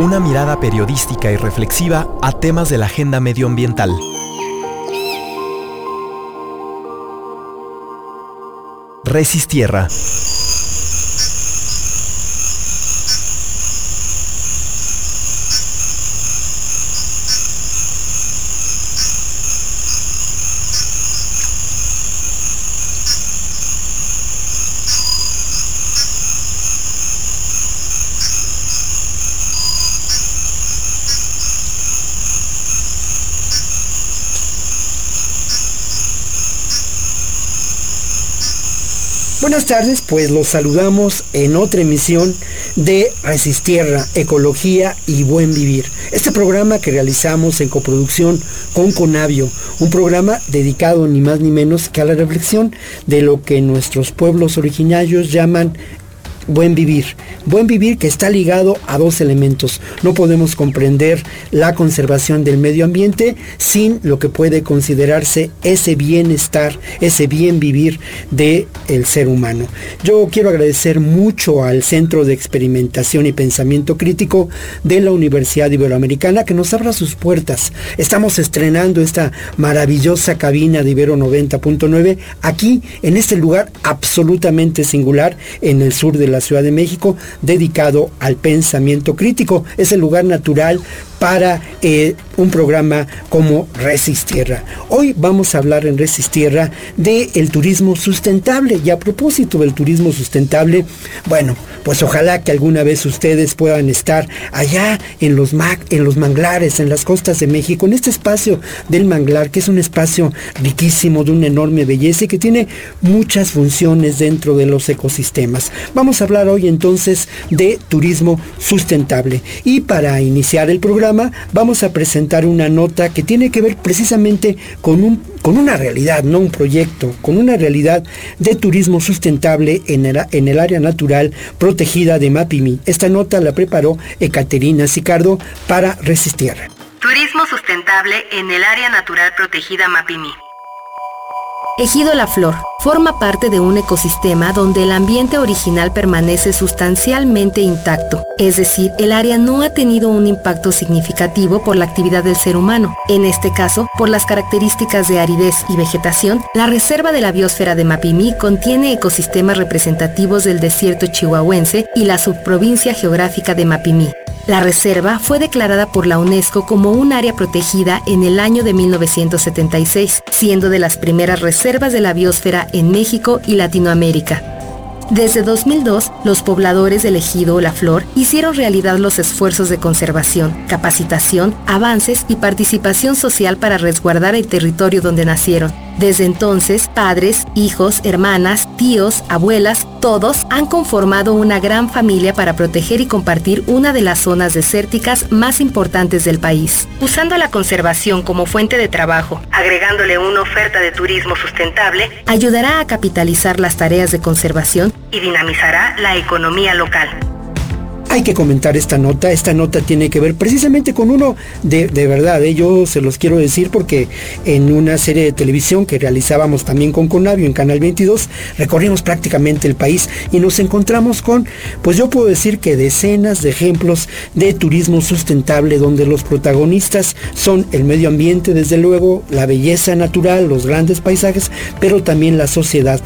Una mirada periodística y reflexiva a temas de la agenda medioambiental. Resistierra. Buenas tardes, pues los saludamos en otra emisión de Resistierra, Ecología y Buen Vivir. Este programa que realizamos en coproducción con Conavio, un programa dedicado ni más ni menos que a la reflexión de lo que nuestros pueblos originarios llaman buen vivir. Buen vivir que está ligado a dos elementos. No podemos comprender la conservación del medio ambiente sin lo que puede considerarse ese bienestar, ese bien vivir del el ser humano. Yo quiero agradecer mucho al Centro de Experimentación y Pensamiento Crítico de la Universidad Iberoamericana que nos abra sus puertas. Estamos estrenando esta maravillosa cabina de Ibero 90.9 aquí en este lugar absolutamente singular en el sur de la Ciudad de México dedicado al pensamiento crítico. Es el lugar natural para eh, un programa como Resistierra. Hoy vamos a hablar en Resistierra del el turismo sustentable y a propósito del turismo sustentable, bueno, pues ojalá que alguna vez ustedes puedan estar allá en los, en los manglares, en las costas de México, en este espacio del manglar, que es un espacio riquísimo, de una enorme belleza y que tiene muchas funciones dentro de los ecosistemas. Vamos a hablar hoy entonces de turismo sustentable. Y para iniciar el programa, vamos a presentar una nota que tiene que ver precisamente con, un, con una realidad, no un proyecto, con una realidad de turismo sustentable en el, en el área natural protegida de Mapimi. Esta nota la preparó Ekaterina Sicardo para Resistir. Turismo sustentable en el área natural protegida Mapimi. Ejido La Flor forma parte de un ecosistema donde el ambiente original permanece sustancialmente intacto, es decir, el área no ha tenido un impacto significativo por la actividad del ser humano. En este caso, por las características de aridez y vegetación, la Reserva de la Biosfera de Mapimí contiene ecosistemas representativos del desierto chihuahuense y la subprovincia geográfica de Mapimí. La reserva fue declarada por la UNESCO como un área protegida en el año de 1976, siendo de las primeras reservas de la biosfera en México y Latinoamérica. Desde 2002, los pobladores del ejido La Flor hicieron realidad los esfuerzos de conservación, capacitación, avances y participación social para resguardar el territorio donde nacieron. Desde entonces, padres, hijos, hermanas, tíos, abuelas, todos han conformado una gran familia para proteger y compartir una de las zonas desérticas más importantes del país. Usando la conservación como fuente de trabajo, agregándole una oferta de turismo sustentable, ayudará a capitalizar las tareas de conservación y dinamizará la economía local hay que comentar esta nota. Esta nota tiene que ver precisamente con uno de, verdad. ¿eh? Yo se los quiero decir porque en una serie de televisión que realizábamos también con Conavio en Canal 22, recorrimos prácticamente el país y nos encontramos con, pues yo puedo decir que decenas de ejemplos de turismo sustentable donde los protagonistas son el medio ambiente, desde luego, la belleza natural, los grandes paisajes, pero también la sociedad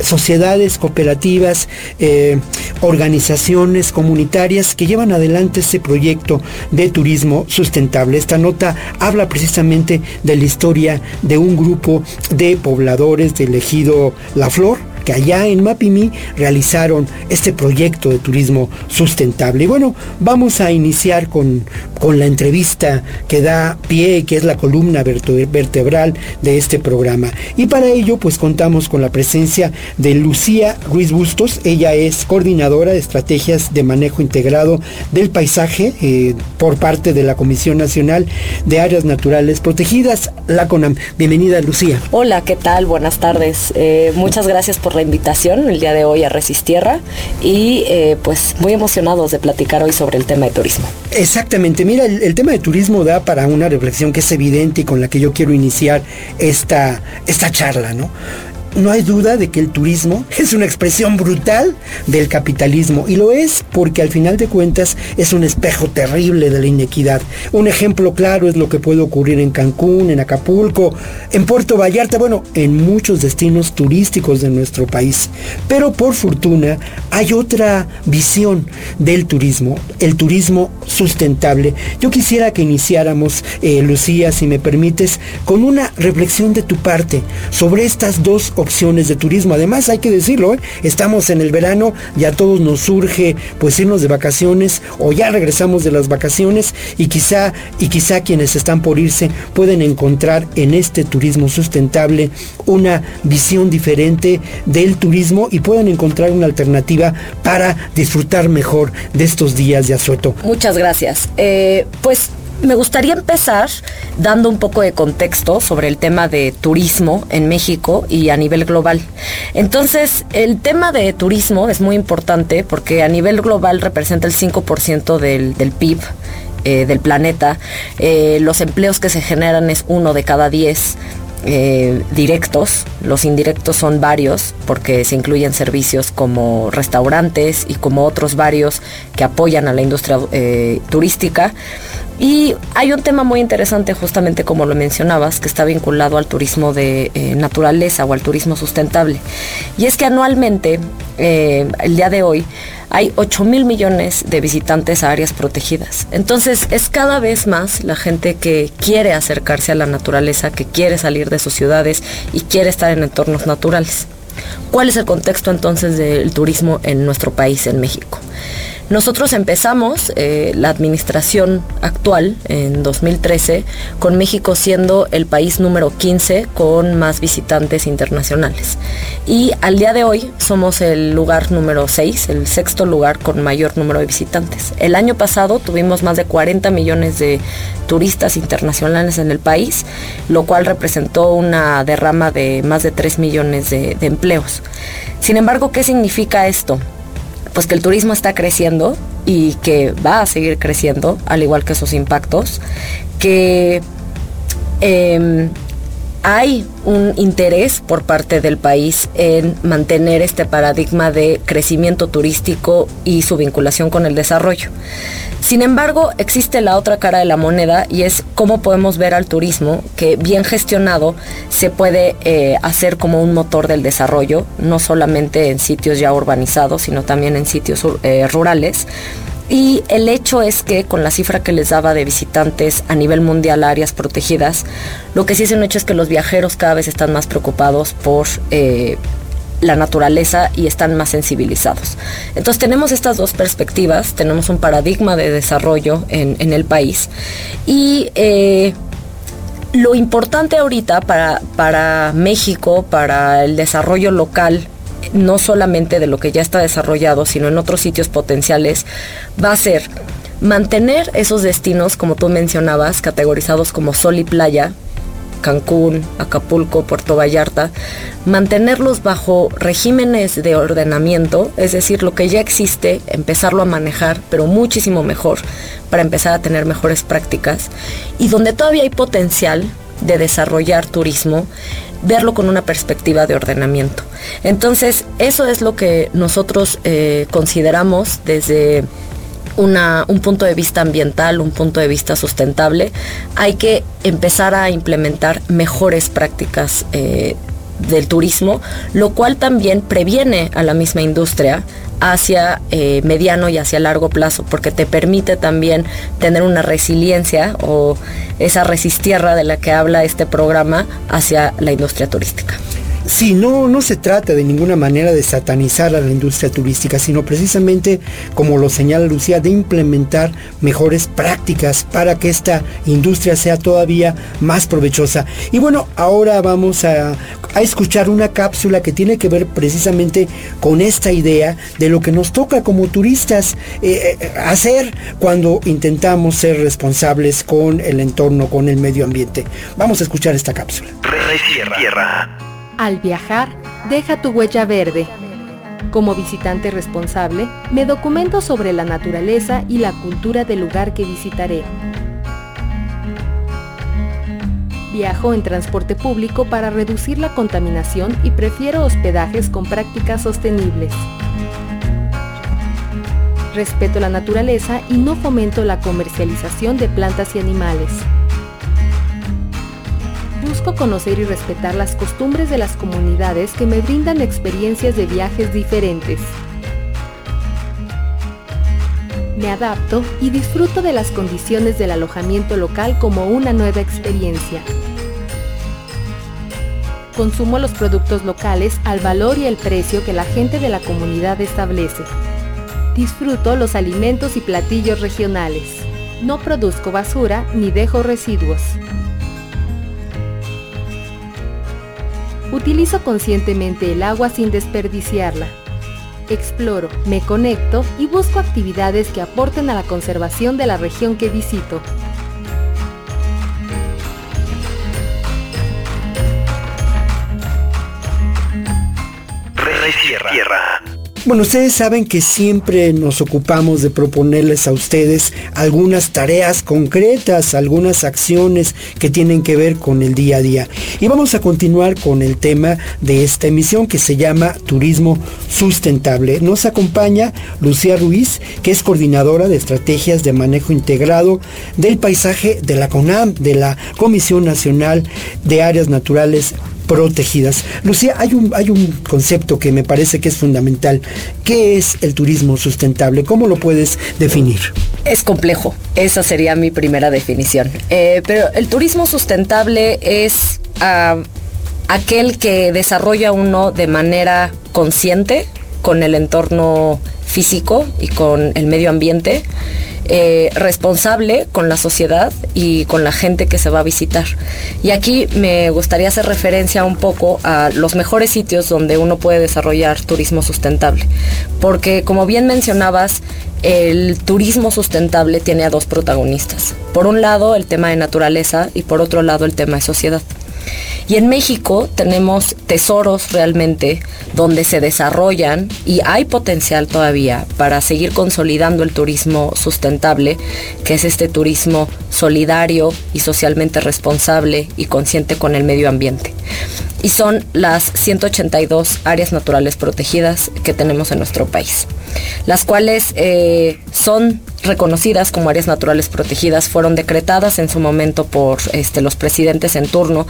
sociedades cooperativas, eh, organizaciones comunitarias que llevan adelante este proyecto de turismo sustentable. Esta nota habla precisamente de la historia de un grupo de pobladores del ejido La Flor, que allá en Mapimi realizaron este proyecto de turismo sustentable. Y bueno, vamos a iniciar con, con la entrevista que da pie, que es la columna vertebral de este programa. Y para ello, pues contamos con la presencia de Lucía Ruiz Bustos. Ella es coordinadora de estrategias de manejo integrado del paisaje eh, por parte de la Comisión Nacional de Áreas Naturales Protegidas, la CONAM. Bienvenida, Lucía. Hola, ¿qué tal? Buenas tardes. Eh, muchas gracias por la invitación el día de hoy a Resistierra y eh, pues muy emocionados de platicar hoy sobre el tema de turismo. Exactamente, mira, el, tema de turismo da para una reflexión que es evidente y con la que yo quiero iniciar esta, esta charla, ¿no? No hay duda de que el turismo es una expresión brutal del capitalismo y lo es porque al final de cuentas es un espejo terrible de la inequidad. Un ejemplo claro es lo que puede ocurrir en Cancún, en Acapulco, en Puerto Vallarta, bueno, en muchos destinos turísticos de nuestro país. Pero por fortuna hay otra visión del turismo, el turismo sustentable. Yo quisiera que iniciáramos, eh, Lucía, si me permites, con una reflexión de tu parte sobre estas dos de turismo. Además, hay que decirlo, ¿eh? estamos en el verano, ya a todos nos surge pues irnos de vacaciones o ya regresamos de las vacaciones y quizá, y quizá quienes están por irse pueden encontrar en este turismo sustentable una visión diferente del turismo y pueden encontrar una alternativa para disfrutar mejor de estos días de asueto. Muchas gracias. Eh, pues me gustaría empezar dando un poco de contexto sobre el tema de turismo en México y a nivel global. Entonces, el tema de turismo es muy importante porque a nivel global representa el 5% del, del PIB. Eh, del planeta, eh, los empleos que se generan es uno de cada 10 eh, directos, los indirectos son varios porque se incluyen servicios como restaurantes y como otros varios que apoyan a la industria turística. Y hay un tema muy interesante, justamente como lo mencionabas, que está vinculado al turismo de eh, naturaleza o al turismo sustentable. Y es que anualmente, eh, el día de hoy, hay 8 mil millones de visitantes a áreas protegidas. Entonces es cada vez más la gente que quiere acercarse a la naturaleza, que quiere salir de sus ciudades y quiere estar en entornos naturales. ¿Cuál es el contexto entonces del turismo en nuestro país, en México? Nosotros empezamos eh, la administración actual en 2013 con México siendo el país número 15 con más visitantes internacionales. Y al día de hoy somos el lugar número 6, el sexto lugar con mayor número de visitantes. El año pasado tuvimos más de 40 millones de turistas internacionales en el país, lo cual representó una derrama de más de 3 millones de, de empleos. Sin embargo, ¿qué significa esto? Pues que el turismo está creciendo y que va a seguir creciendo, al igual que sus impactos, que em, hay un interés por parte del país en mantener este paradigma de crecimiento turístico y su vinculación con el desarrollo. Sin embargo, existe la otra cara de la moneda y es cómo podemos ver al turismo que bien gestionado se puede eh, hacer como un motor del desarrollo, no solamente en sitios ya urbanizados, sino también en sitios eh, rurales. Y el hecho es que con la cifra que les daba de visitantes a nivel mundial a áreas protegidas, lo que sí es un hecho es que los viajeros cada vez están más preocupados por eh, la naturaleza y están más sensibilizados. Entonces tenemos estas dos perspectivas, tenemos un paradigma de desarrollo en, el país y eh, lo importante ahorita para, para México, para el desarrollo local, no solamente de lo que ya está desarrollado, sino en otros sitios potenciales, va a ser mantener esos destinos, como tú mencionabas, categorizados como sol y playa, Cancún, Acapulco, Puerto Vallarta, mantenerlos bajo regímenes de ordenamiento, es decir, lo que ya existe, empezarlo a manejar, pero muchísimo mejor, para empezar a tener mejores prácticas, y donde todavía hay potencial de desarrollar turismo, verlo con una perspectiva de ordenamiento. Entonces, eso es lo que nosotros eh, consideramos desde un punto de vista ambiental, un punto de vista sustentable, hay que empezar a implementar mejores prácticas eh, del turismo, lo cual también previene a la misma industria hacia eh, mediano y hacia largo plazo, porque te permite también tener una resiliencia o esa resistierra de la que habla este programa hacia la industria turística. Sí, no, no se trata de ninguna manera de satanizar a la industria turística, sino precisamente, como lo señala Lucía, de implementar mejores prácticas para que esta industria sea todavía más provechosa. Y bueno, ahora vamos a, escuchar una cápsula que tiene que ver precisamente con esta idea de lo que nos toca como turistas eh, eh, hacer cuando intentamos ser responsables con el entorno, con el medio ambiente. Vamos a escuchar esta cápsula. Al viajar, deja tu huella verde. Como visitante responsable, me documento sobre la naturaleza y la cultura del lugar que visitaré. Viajo en transporte público para reducir la contaminación y prefiero hospedajes con prácticas sostenibles. Respeto la naturaleza y no fomento la comercialización de plantas y animales. Busco conocer y respetar las costumbres de las comunidades que me brindan experiencias de viajes diferentes. Me adapto y disfruto de las condiciones del alojamiento local como una nueva experiencia. Consumo los productos locales al valor y el precio que la gente de la comunidad establece. Disfruto los alimentos y platillos regionales. No produzco basura ni dejo residuos. Utilizo conscientemente el agua sin desperdiciarla exploro, me conecto y busco actividades que aporten a la conservación de la región que visito. Bueno, ustedes saben que siempre nos ocupamos de proponerles a ustedes algunas tareas concretas, algunas acciones que tienen que ver con el día a día. Y vamos a continuar con el tema de esta emisión que se llama Turismo Sustentable. Nos acompaña Lucía Ruiz, que es coordinadora de estrategias de manejo integrado del paisaje de la CONAM, de la Comisión Nacional de Áreas Naturales protegidas. Lucía, hay un, hay un concepto que me parece que es fundamental. ¿Qué es el turismo sustentable? ¿Cómo lo puedes definir? Es complejo, esa sería mi primera definición. Eh, pero el turismo sustentable es ah, aquel que desarrolla uno de manera consciente con el entorno físico y con el medio ambiente eh, responsable con la sociedad y con la gente que se va a visitar. Y aquí me gustaría hacer referencia un poco a los mejores sitios donde uno puede desarrollar turismo sustentable. Porque como bien mencionabas, el turismo sustentable tiene a dos protagonistas. Por un lado el tema de naturaleza y por otro lado el tema de sociedad. Y en México tenemos tesoros realmente donde se desarrollan y hay potencial todavía para seguir consolidando el turismo sustentable, que es este turismo solidario y socialmente responsable y consciente con el medio ambiente y son las 182 áreas naturales protegidas que tenemos en nuestro país, las cuales eh, son reconocidas como áreas naturales protegidas, fueron decretadas en su momento por este, los presidentes en turno,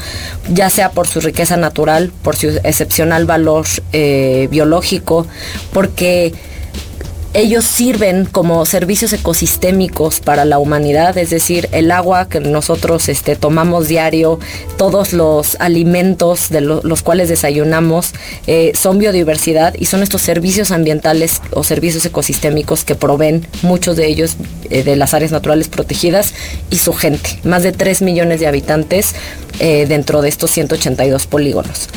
ya sea por su riqueza natural, por su excepcional valor eh, biológico, porque ellos sirven como servicios ecosistémicos para la humanidad, es decir, el agua que nosotros este, tomamos diario, todos los alimentos de los cuales desayunamos, eh, son biodiversidad y son estos servicios ambientales o servicios ecosistémicos que proveen muchos de ellos eh, de las áreas naturales protegidas y su gente, más de 3 millones de habitantes eh, dentro de estos 182 polígonos.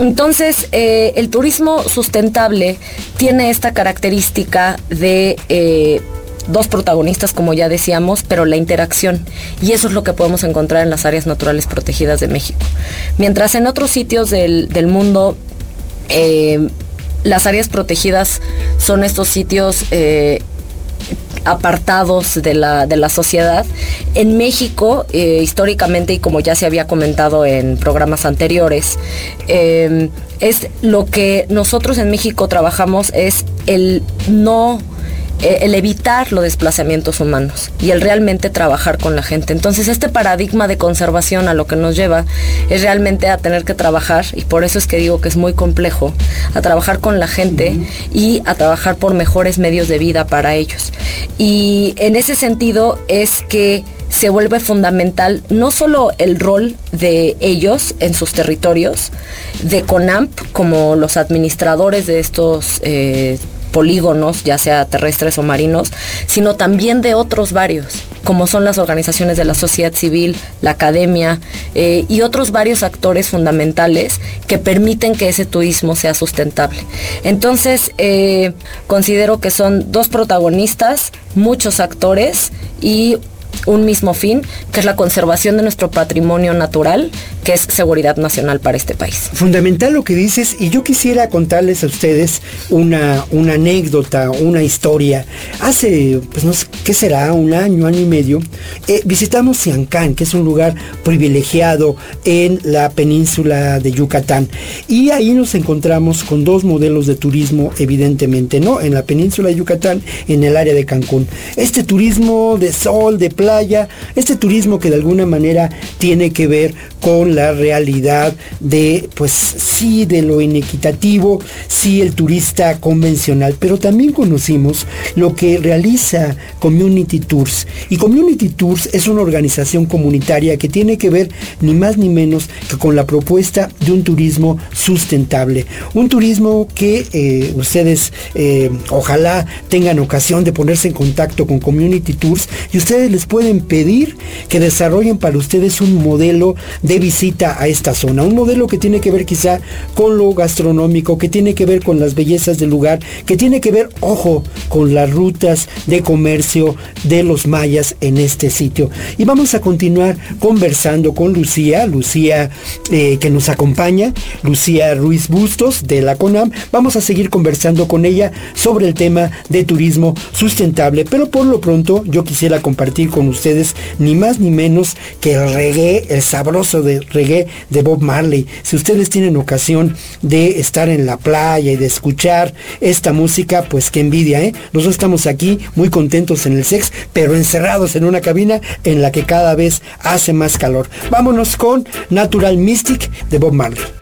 Entonces, eh, el turismo sustentable tiene esta característica de eh, dos protagonistas, como ya decíamos, pero la interacción. Y eso es lo que podemos encontrar en las áreas naturales protegidas de México. Mientras en otros sitios del, mundo, eh, las áreas protegidas son estos sitios apartados de la, de la sociedad. En México, eh, históricamente, y como ya se había comentado en programas anteriores, em, es lo que nosotros en México trabajamos es el no eh, el evitar los desplazamientos humanos y el realmente trabajar con la gente. Entonces este paradigma de conservación a lo que nos lleva es realmente a tener que trabajar, y por eso es que digo que es muy complejo, a trabajar con la gente y a trabajar por mejores medios de vida para ellos. Y en ese sentido es que se vuelve fundamental no solo el rol de ellos en sus territorios, de CONAMP como los administradores de estos eh, polígonos, ya sea terrestres o marinos, sino también de otros varios, como son las organizaciones de la sociedad civil, la academia eh, y otros varios actores fundamentales que permiten que ese turismo sea sustentable. Entonces, eh, considero que son dos protagonistas, muchos actores y un mismo fin, que es la conservación de nuestro patrimonio natural, que es seguridad nacional para este país. Fundamental lo que dices y yo quisiera contarles a ustedes una, una anécdota, una historia. Hace, pues no sé, ¿qué será? Un año, año y medio, eh, visitamos Siancán, que es un lugar privilegiado en la península de Yucatán. Y ahí nos encontramos con dos modelos de turismo, evidentemente, ¿no? En la península de Yucatán, en el área de Cancún. Este turismo de sol, de playa, este turismo que de alguna manera tiene que ver con la realidad de, pues sí, de lo inequitativo, sí, el turista convencional, pero también conocimos lo que realiza Community Tours. Y Community Tours es una organización comunitaria que tiene que ver ni más ni menos que con la propuesta de un turismo sustentable. Un turismo que eh, ustedes eh, ojalá tengan ocasión de ponerse en contacto con Community Tours y ustedes les pueden pedir que desarrollen para ustedes un modelo de visita a esta zona. Un modelo que tiene que ver quizá con lo gastronómico, que tiene que ver con las bellezas del lugar, que tiene que ver, ojo, con las rutas de comercio de los mayas en este sitio. Y vamos a continuar conversando con Lucía, Lucía eh, que nos acompaña, Lucía Ruiz Bustos de la CONAM. Vamos a seguir conversando con ella sobre el tema de turismo sustentable, pero por lo pronto yo quisiera compartir con ustedes ni más ni menos que el reggae, el sabroso de reggae de Bob Marley. Si ustedes tienen ocasión de estar en la playa y de escuchar esta música, pues qué envidia, ¿eh? Nosotros estamos aquí muy contentos en el sex, pero encerrados en una cabina en la que cada vez hace más calor. Vámonos con Natural Mystic de Bob Marley.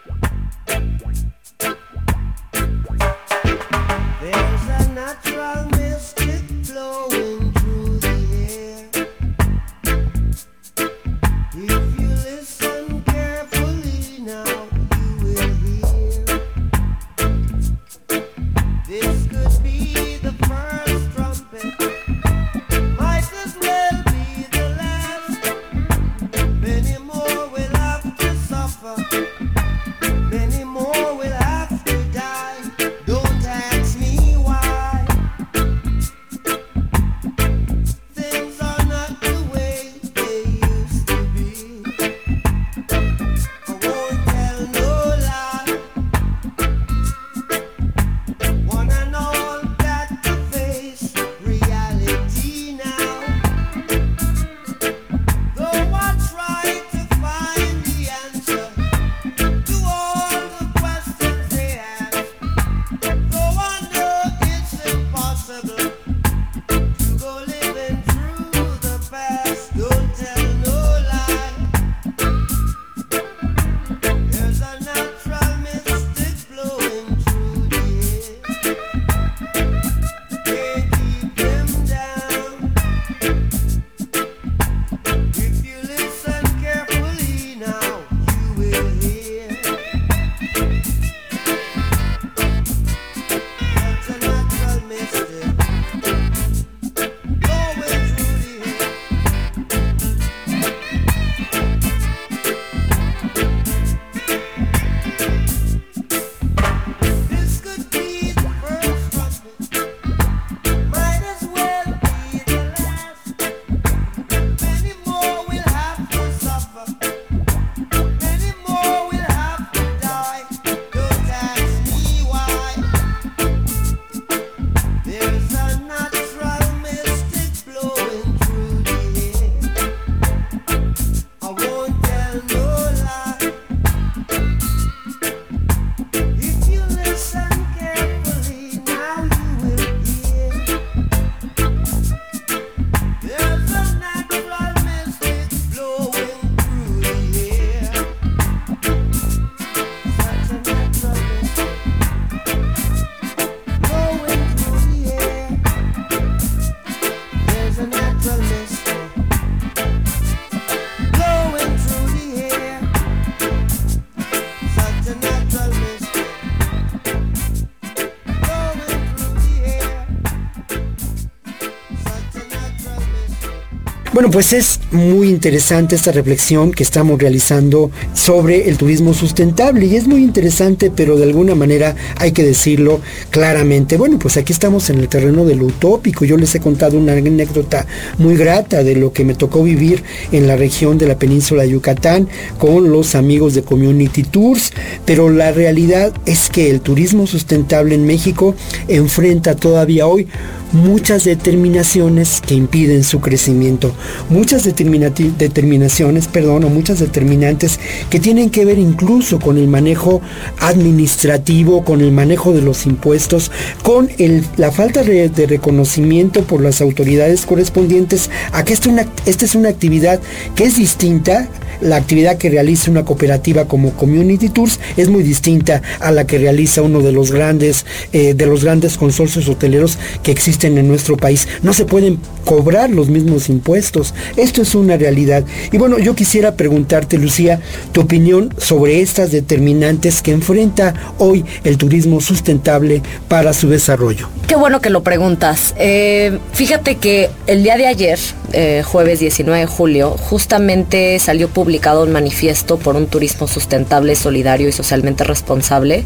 Bueno, pues es muy interesante esta reflexión que estamos realizando sobre el turismo sustentable y es muy interesante, pero de alguna manera hay que decirlo claramente. Bueno, pues aquí estamos en el terreno de lo utópico. Yo les he contado una anécdota muy grata de lo que me tocó vivir en la región de la península de Yucatán con los amigos de Community Tours, pero la realidad es que el turismo sustentable en México enfrenta todavía hoy muchas determinaciones que impiden su crecimiento, muchas determinaciones, perdón, o muchas determinantes que tienen que ver incluso con el manejo administrativo, con el manejo de los impuestos, con la falta de, reconocimiento por las autoridades correspondientes a que esta, esta es una actividad que es distinta la actividad que realiza una cooperativa como Community Tours es muy distinta a la que realiza uno de los grandes, eh, de los grandes consorcios hoteleros que existen en nuestro país. No se pueden cobrar los mismos impuestos. Esto es una realidad. Y bueno, yo quisiera preguntarte, Lucía, tu opinión sobre estas determinantes que enfrenta hoy el turismo sustentable para su desarrollo. Qué bueno que lo preguntas. Eh, fíjate que el día de ayer, eh, jueves 19 de julio, justamente salió publicado un manifiesto por un turismo sustentable, solidario y socialmente responsable.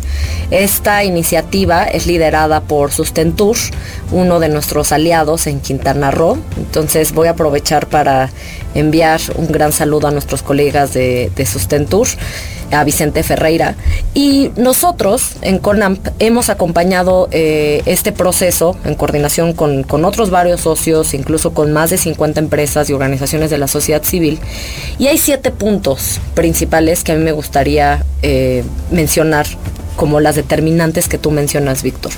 Esta iniciativa es liderada por Sustentur, uno de nuestros aliados en Quintana Roo. Entonces voy a aprovechar para enviar un gran saludo a nuestros colegas de, de Sustentur a Vicente Ferreira. Y nosotros en CONAMP hemos acompañado eh, este proceso en coordinación con, otros varios socios, incluso con más de 50 empresas y organizaciones de la sociedad civil. Y hay siete puntos principales que a mí me gustaría eh, mencionar como las determinantes que tú mencionas, Víctor.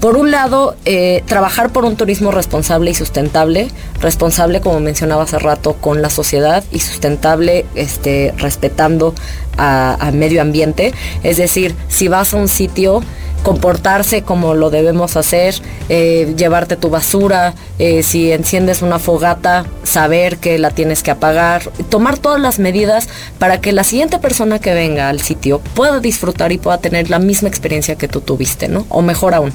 Por un lado, eh, trabajar por un turismo responsable y sustentable, responsable, como mencionaba hace rato, con la sociedad y sustentable, este, respetando a medio ambiente. Es decir, si vas a un sitio, comportarse como lo debemos hacer, eh, llevarte tu basura, eh, si enciendes una fogata, saber que la tienes que apagar, tomar todas las medidas para que la siguiente persona que venga al sitio pueda disfrutar y pueda tener la misma experiencia que tú tuviste, ¿no? O mejor aún.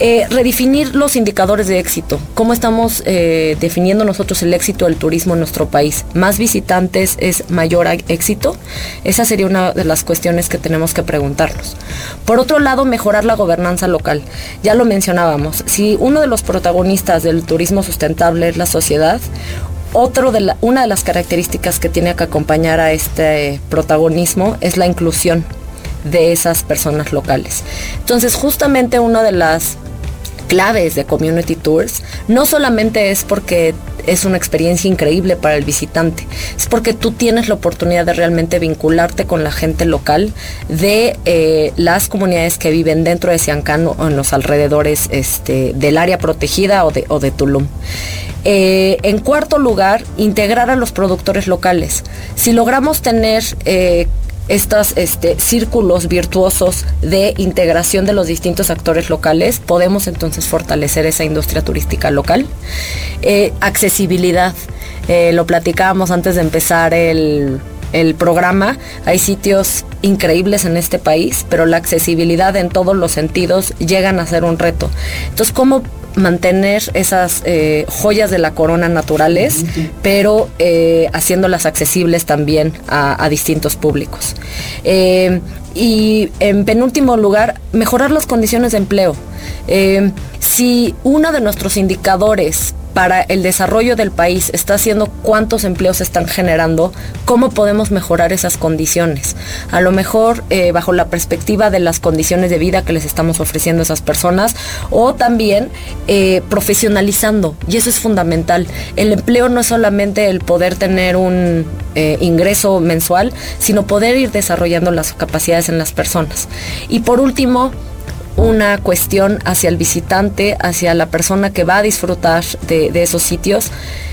Eh, redefinir los indicadores de éxito. ¿Cómo estamos eh, definiendo nosotros el éxito del turismo en nuestro país? ¿Más visitantes es mayor éxito? Esa sería una de las cuestiones que tenemos que preguntarnos. Por otro lado, mejorar la gobernanza local. Ya lo mencionábamos. Si uno de los protagonistas del turismo sustentable es la sociedad, otro de una de las características que tiene que acompañar a este protagonismo es la inclusión de esas personas locales. Entonces, justamente una de las claves de Community Tours no solamente es porque es una experiencia increíble para el visitante, es porque tú tienes la oportunidad de realmente vincularte con la gente local de eh, las comunidades que viven dentro de Siancán o en los alrededores este, del área protegida o de, Tulum. Eh, en cuarto lugar, integrar a los productores locales. Si logramos tener eh, estos este, círculos virtuosos de integración de los distintos actores locales, podemos entonces fortalecer esa industria turística local. Eh, accesibilidad, eh, lo platicábamos antes de empezar el, el programa. Hay sitios increíbles en este país, pero la accesibilidad en todos los sentidos llegan a ser un reto. Entonces, ¿cómo mantener esas eh, joyas de la corona naturales, pero eh, haciéndolas accesibles también a, distintos públicos. Eh, y en penúltimo lugar, mejorar las condiciones de empleo. si uno de nuestros indicadores para el desarrollo del país está haciendo cuántos empleos se están generando, cómo podemos mejorar esas condiciones. A lo mejor eh, bajo la perspectiva de las condiciones de vida que les estamos ofreciendo a esas personas o también eh, profesionalizando. Y eso es fundamental. El empleo no es solamente el poder tener un eh, ingreso mensual, sino poder ir desarrollando las capacidades en las personas. Y por último, una cuestión hacia el visitante, hacia la persona que va a disfrutar de, esos sitios,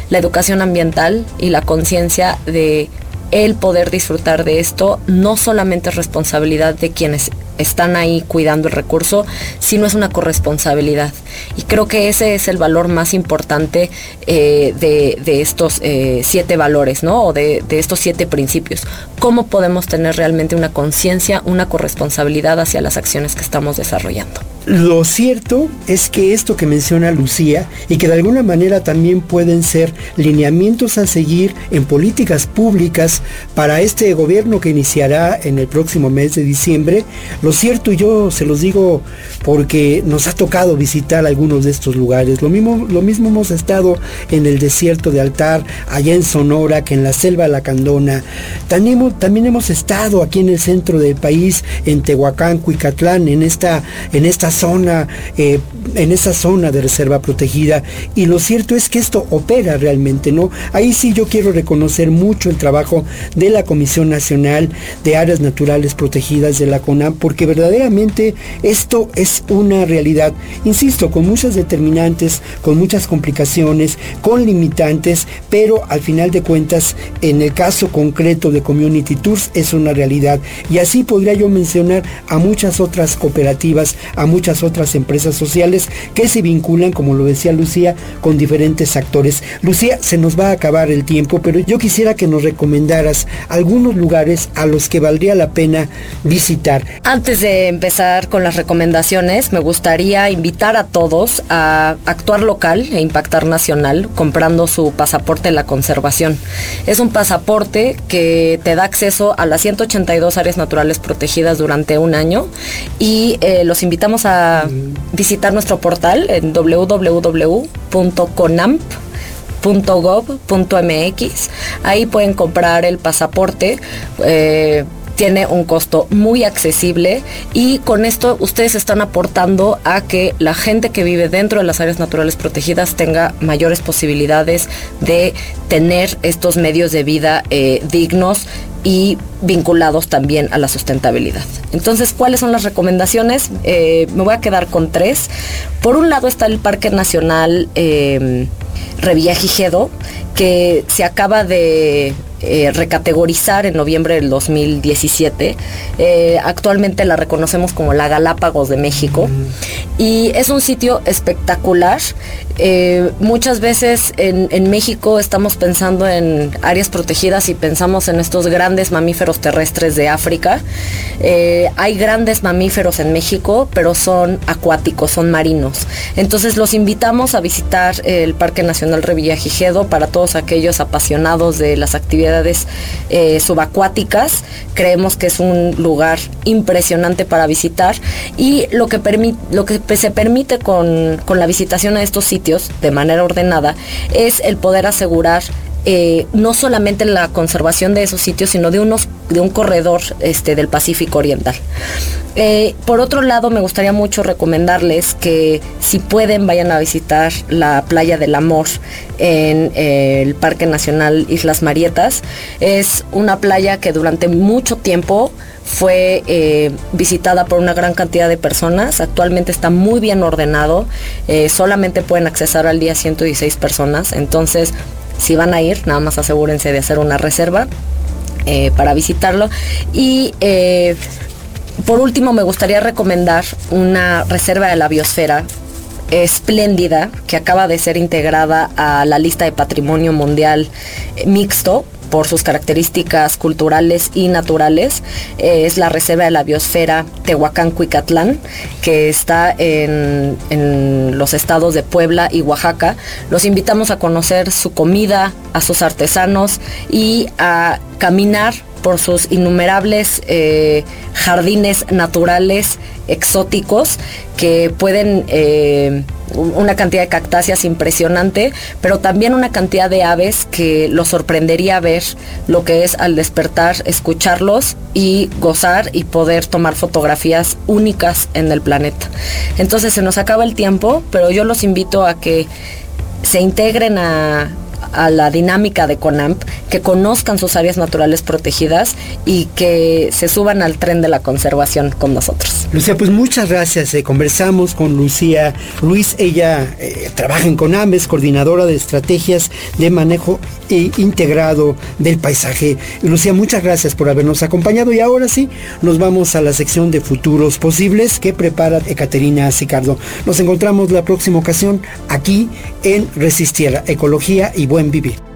la educación ambiental y la conciencia de el poder disfrutar de esto no solamente es responsabilidad de quienes están ahí cuidando el recurso, sino es una corresponsabilidad. Y creo que ese es el valor más importante eh, de, estos eh, siete valores, ¿no? O de, de estos siete principios. ¿Cómo podemos tener realmente una conciencia, una corresponsabilidad hacia las acciones que estamos desarrollando? Lo cierto es que esto que menciona Lucía y que de alguna manera también pueden ser lineamientos a seguir en políticas públicas para este gobierno que iniciará en el próximo mes de diciembre, cierto yo se los digo porque nos ha tocado visitar algunos de estos lugares. Lo mismo, lo mismo hemos estado en el desierto de Altar, allá en Sonora, que en la selva Lacandona. También, también hemos estado aquí en el centro del país, en Tehuacán, Cuicatlán, en esta, en esta zona, eh, en esa zona de reserva protegida. Y lo cierto es que esto opera realmente, ¿no? Ahí sí yo quiero reconocer mucho el trabajo de la Comisión Nacional de Áreas Naturales Protegidas de la CONAM, porque verdaderamente esto es una realidad, insisto, con muchas determinantes, con muchas complicaciones, con limitantes, pero al final de cuentas, en el caso concreto de Community Tours, es una realidad. Y así podría yo mencionar a muchas otras cooperativas, a muchas otras empresas sociales que se vinculan, como lo decía Lucía, con diferentes actores. Lucía, se nos va a acabar el tiempo, pero yo quisiera que nos recomendaras algunos lugares a los que valdría la pena visitar. Antes de empezar con las recomendaciones, me gustaría invitar a todos a actuar local e impactar nacional comprando su pasaporte la conservación. Es un pasaporte que te da acceso a las 182 áreas naturales protegidas durante un año y eh, los invitamos a visitar nuestro portal en www.conamp.gov.mx. Ahí pueden comprar el pasaporte. Eh, tiene un costo muy accesible y con esto ustedes están aportando a que la gente que vive dentro de las áreas naturales protegidas tenga mayores posibilidades de tener estos medios de vida eh, dignos y vinculados también a la sustentabilidad. Entonces, ¿cuáles son las recomendaciones? Eh, me voy a quedar con tres. Por un lado está el Parque Nacional eh, Revillagigedo, que se acaba de eh, recategorizar en noviembre del 2017. Eh, actualmente la reconocemos como la Galápagos de México y es un sitio espectacular. Eh, muchas veces en, México estamos pensando en áreas protegidas y pensamos en estos grandes mamíferos terrestres de África. hay grandes mamíferos en México, pero son acuáticos, son marinos. Entonces los invitamos a visitar el Parque Nacional Revillagigedo para todos aquellos apasionados de las actividades eh, subacuáticas. Creemos que es un lugar impresionante para visitar y lo que, lo que se permite con, con la visitación a estos sitios de manera ordenada es el poder asegurar eh, no solamente la conservación de esos sitios, sino de, unos, de un corredor este, del Pacífico Oriental. Eh, por otro lado, me gustaría mucho recomendarles que si pueden vayan a visitar la playa del Amor en eh, el Parque Nacional Islas Marietas. Es una playa que durante mucho tiempo fue visitada por una gran cantidad de personas. Actualmente está muy bien ordenado. solamente pueden accesar al día 116 personas. Entonces si van a ir, nada más asegúrense de hacer una reserva eh, para visitarlo. Y eh, por último, me gustaría recomendar una reserva de la biosfera espléndida que acaba de ser integrada a la lista de patrimonio mundial mixto por sus características culturales y naturales. Eh, es la Reserva de la Biosfera Tehuacán-Cuicatlán, que está en, en los estados de Puebla y Oaxaca. Los invitamos a conocer su comida, a sus artesanos y a caminar por sus innumerables eh, jardines naturales exóticos que pueden eh, una cantidad de cactáceas impresionante, pero también una cantidad de aves que los sorprendería ver lo que es al despertar, escucharlos y gozar y poder tomar fotografías únicas en el planeta. Entonces se nos acaba el tiempo, pero yo los invito a que se integren a, a la dinámica de CONAMP, que conozcan sus áreas naturales protegidas y que se suban al tren de la conservación con nosotros. Lucía, pues muchas gracias. Eh, conversamos con Lucía Ruiz. Ella eh, trabaja en CONAMES, coordinadora de estrategias de manejo integrado del paisaje. Lucía, muchas gracias por habernos acompañado. Y ahora sí, nos vamos a la sección de futuros posibles que prepara Ecaterina Sicardo. Nos encontramos la próxima ocasión aquí en Resistierra, Ecología y Buen Vivir.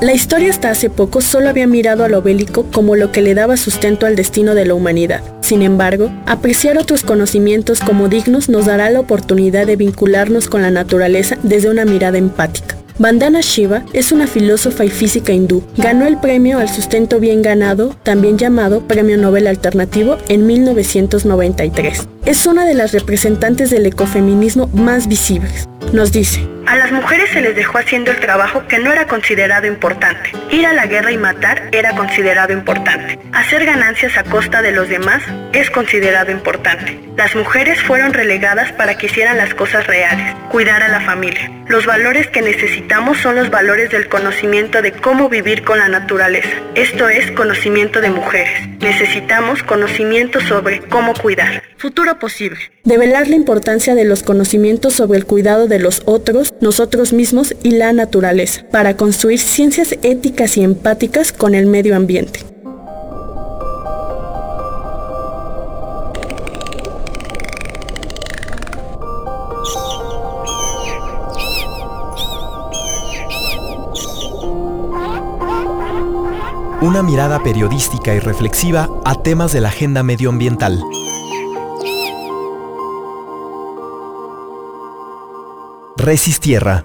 La historia hasta hace poco solo había mirado a lo bélico como lo que le daba sustento al destino de la humanidad. Sin embargo, apreciar otros conocimientos como dignos nos dará la oportunidad de vincularnos con la naturaleza desde una mirada empática. Vandana Shiva es una filósofa y física hindú. Ganó el premio al sustento bien ganado, también llamado Premio Nobel Alternativo, en 1993. Es una de las representantes del ecofeminismo más visibles. Nos dice, a las mujeres se les dejó haciendo el trabajo que no era considerado importante. Ir a la guerra y matar era considerado importante. Hacer ganancias a costa de los demás es considerado importante. Las mujeres fueron relegadas para que hicieran las cosas reales, cuidar a la familia. Los valores que necesitamos son los valores del conocimiento de cómo vivir con la naturaleza. Esto es conocimiento de mujeres. Necesitamos conocimiento sobre cómo cuidar. Futuro posible. Develar la importancia de los conocimientos sobre el cuidado de los otros, nosotros mismos y la naturaleza, para construir ciencias éticas y empáticas con el medio ambiente. Una mirada periodística y reflexiva a temas de la agenda medioambiental. Resistierra